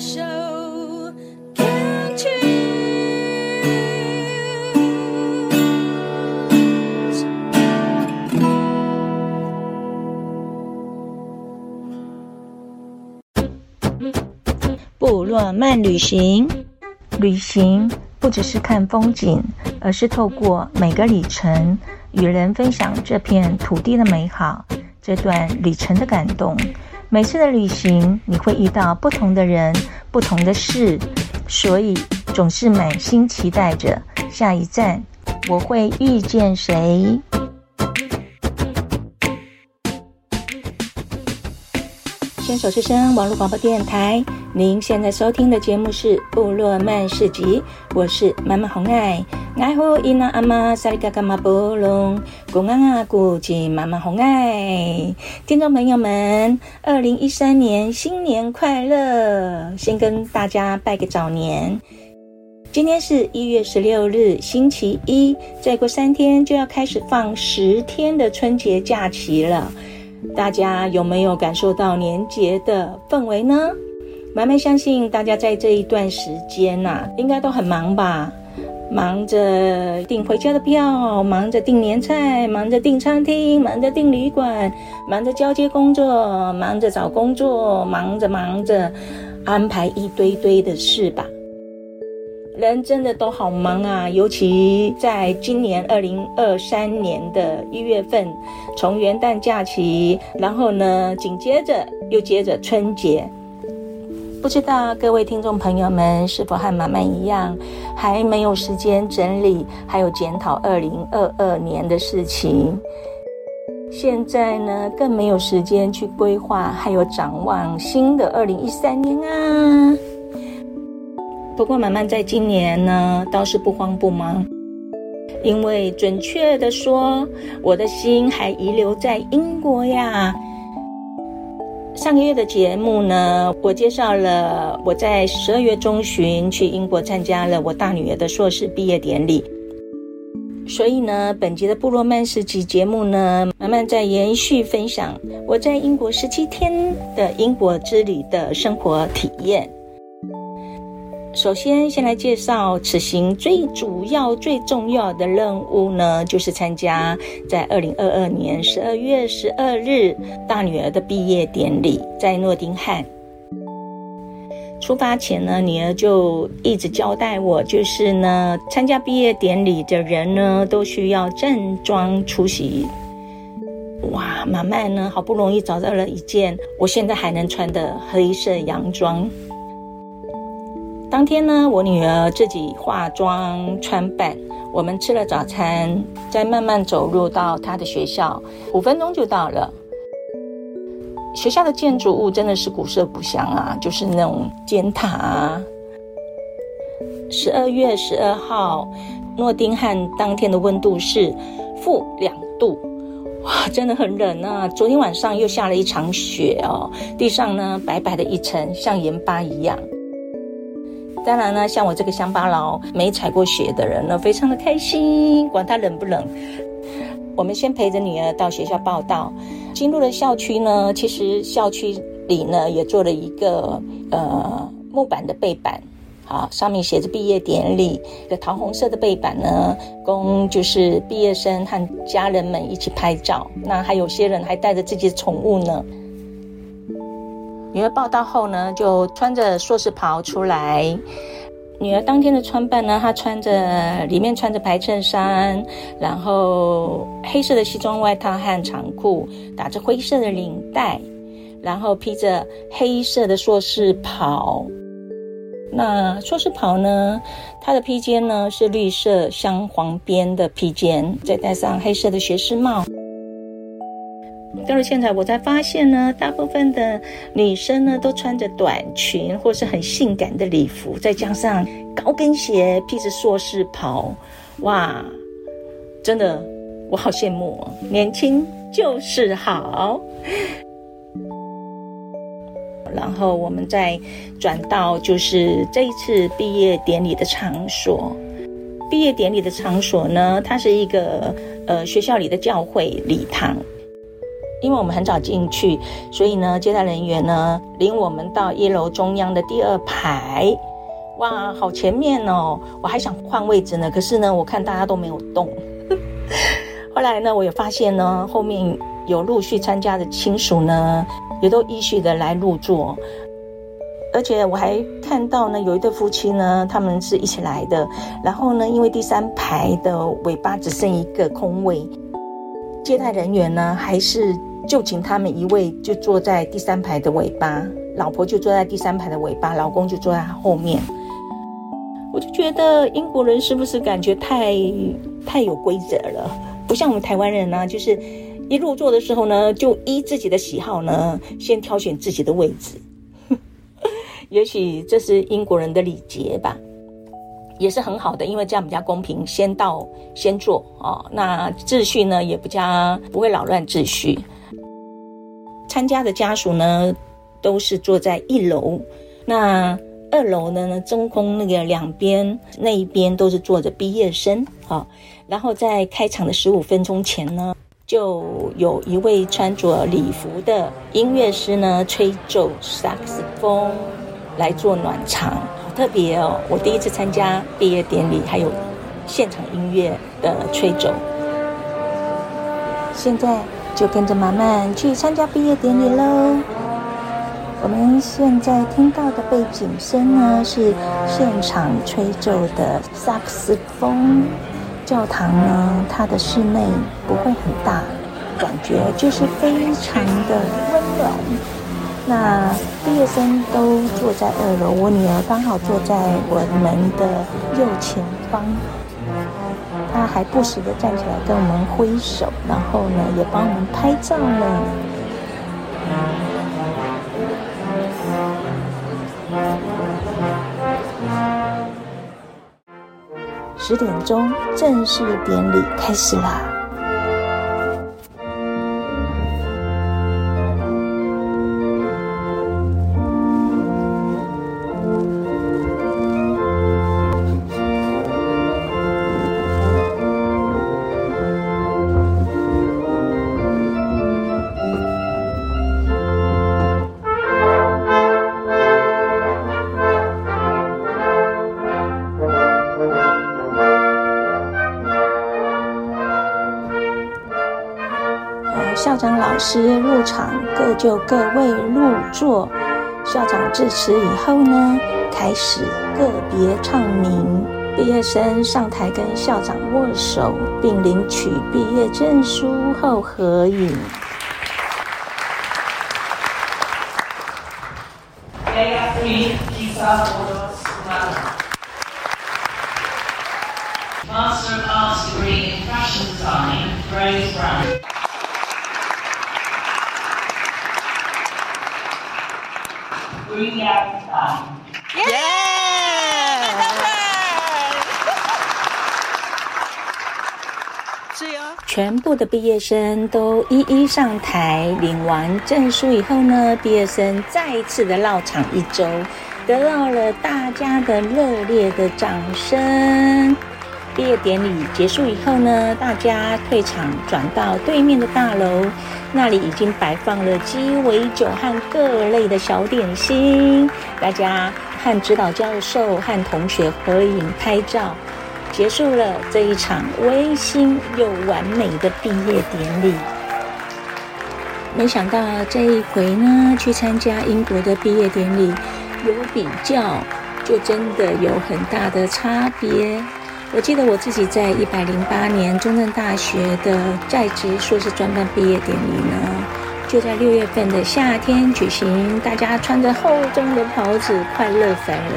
手，Can't choose。部落漫旅行，旅行不只是看风景，而是透过每个里程，与人分享这片土地的美好，这段旅程的感动。每次的旅行，你会遇到不同的人、不同的事，所以总是满心期待着下一站我会遇见谁。牵手之声网络广播电台，您现在收听的节目是《部落曼市集》，我是妈妈红爱。爱护伊那阿妈萨里嘎嘎马波隆，公安啊古吉妈妈红爱，听众朋友们，二零一三年新年快乐！先跟大家拜个早年。今天是一月十六日，星期一，再过三天就要开始放十天的春节假期了。大家有没有感受到年节的氛围呢？蛮蛮相信大家在这一段时间呐、啊，应该都很忙吧。忙着订回家的票，忙着订年菜，忙着订餐厅，忙着订旅馆，忙着交接工作，忙着找工作，忙着忙着安排一堆堆的事吧。人真的都好忙啊，尤其在今年二零二三年的一月份，从元旦假期，然后呢，紧接着又接着春节。不知道各位听众朋友们是否和妈妈一样，还没有时间整理，还有检讨二零二二年的事情。现在呢，更没有时间去规划，还有展望新的二零一三年啊。不过，妈妈在今年呢，倒是不慌不忙，因为准确的说，我的心还遗留在英国呀。上个月的节目呢，我介绍了我在十二月中旬去英国参加了我大女儿的硕士毕业典礼。所以呢，本集的部落漫市集节目呢，慢慢在延续分享我在英国十七天的英国之旅的生活体验。首先，先来介绍此行最主要、最重要的任务呢，就是参加在二零二二年十二月十二日大女儿的毕业典礼，在诺丁汉。出发前呢，女儿就一直交代我，就是呢，参加毕业典礼的人呢，都需要正装出席。哇，慢慢呢，好不容易找到了一件我现在还能穿的黑色洋装。当天呢，我女儿自己化妆穿扮，我们吃了早餐，再慢慢走入到她的学校，五分钟就到了。学校的建筑物真的是古色古香啊，就是那种尖塔啊。十二月十二号，诺丁汉当天的温度是负两度，哇，真的很冷啊！昨天晚上又下了一场雪哦，地上呢白白的一层，像盐巴一样。当然呢，像我这个乡巴佬没踩过雪的人呢，非常的开心，管他冷不冷。我们先陪着女儿到学校报到，进入了校区呢，其实校区里呢也做了一个呃木板的背板，好，上面写着毕业典礼一个桃红色的背板呢，供就是毕业生和家人们一起拍照。那还有些人还带着自己的宠物呢。女儿报到后呢，就穿着硕士袍出来。女儿当天的穿扮呢，她穿着里面穿着白衬衫，然后黑色的西装外套和长裤，打着灰色的领带，然后披着黑色的硕士袍。那硕士袍呢，它的披肩呢是绿色镶黄边的披肩，再戴上黑色的学士帽。到了现在，我才发现呢，大部分的女生呢都穿着短裙或是很性感的礼服，再加上高跟鞋，披着硕士袍，哇，真的，我好羡慕哦！年轻就是好。然后我们再转到就是这一次毕业典礼的场所，毕业典礼的场所呢，它是一个呃学校里的教会礼堂。因为我们很早进去，所以呢，接待人员呢领我们到一楼中央的第二排。哇，好前面哦！我还想换位置呢，可是呢，我看大家都没有动。后来呢，我也发现呢，后面有陆续参加的亲属呢，也都依序的来入座。而且我还看到呢，有一对夫妻呢，他们是一起来的。然后呢，因为第三排的尾巴只剩一个空位，接待人员呢，还是就请他们一位就坐在第三排的尾巴，老婆就坐在第三排的尾巴，老公就坐在后面。我就觉得英国人是不是感觉太太有规则了？不像我们台湾人呢、就是一入座的时候呢，就依自己的喜好呢，先挑选自己的位置。也许这是英国人的礼节吧，也是很好的，因为这样比较公平，先到先坐啊、哦。那秩序呢也不加不会扰乱秩序。参加的家属呢都是坐在一楼，那。二楼呢，中空那个两边那一边都是坐着毕业生啊。然后在开场的十五分钟前呢，就有一位穿着礼服的音乐师呢吹奏萨克斯风来做暖场，好特别哦！我第一次参加毕业典礼，还有现场音乐的吹奏。现在就跟着马漫去参加毕业典礼喽。我们现在听到的背景声呢，是现场吹奏的萨克斯风。教堂呢，它的室内不会很大，感觉就是非常的温暖。那毕业生都坐在二楼，我女儿刚好坐在我们的右前方，还不时的站起来跟我们挥手，然后呢，也帮我们拍照呢。十点钟，正式典礼开始了！校长老师入场，各就各位入座。校长致辞以后呢，开始个别唱名。毕业生上台跟校长握手，并领取毕业证书后合影。耶！是哟。全部的毕业生都一一上台，领完证书以后呢，毕业生再一次的绕场一周，得到了大家的热烈的掌声。毕业典礼结束以后呢，大家退场，转到对面的大楼。那里已经摆放了鸡尾酒和各类的小点心，大家和指导教授和同学合影拍照，结束了这一场温馨又完美的毕业典礼。没想到这一回呢，去参加英国的毕业典礼，有比较，就真的有很大的差别。我记得我自己在一百零八年中正大学的在职硕士专班毕业典礼呢，就在六月份的夏天举行，大家穿着厚重的袍子，快乐翻了。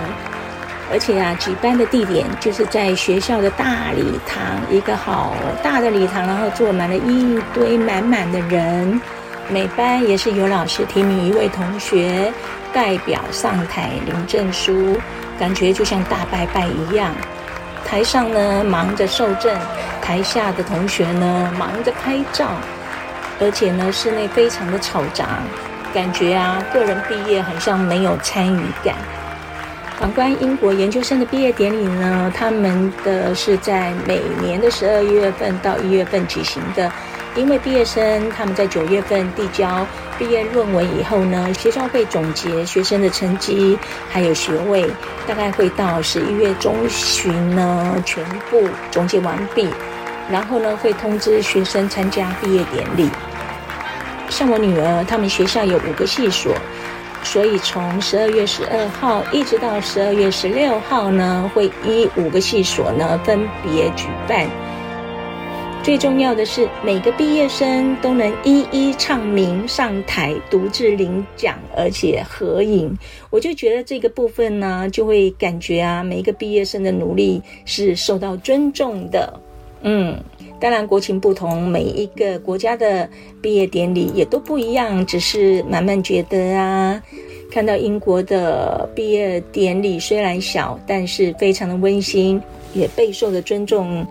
而且啊，举办的地点就是在学校的大礼堂，一个好大的礼堂，然后坐满了一堆满满的人。每班也是有老师提名一位同学代表上台领证书，感觉就像大拜拜一样。台上呢忙着受证，台下的同学呢忙着拍照，而且呢室内非常的嘈杂，感觉啊个人毕业很像没有参与感。反观英国研究生的毕业典礼呢，他们的是在每年的十二月份到一月份举行的，因为毕业生他们在九月份递交毕业论文以后呢，学校会总结学生的成绩还有学位，大概会到十一月中旬呢全部总结完毕，然后呢会通知学生参加毕业典礼。像我女儿，他们学校有五个系所。所以从十二月十二号一直到十二月十六号呢，会依五个系所呢分别举办。最重要的是，每个毕业生都能一一唱名上台，独自领奖，而且合影。我就觉得这个部分呢，就会感觉啊，每一个毕业生的努力是受到尊重的。嗯，当然国情不同，每一个国家的毕业典礼也都不一样。只是慢慢觉得啊，看到英国的毕业典礼虽然小，但是非常的温馨，也备受的尊重。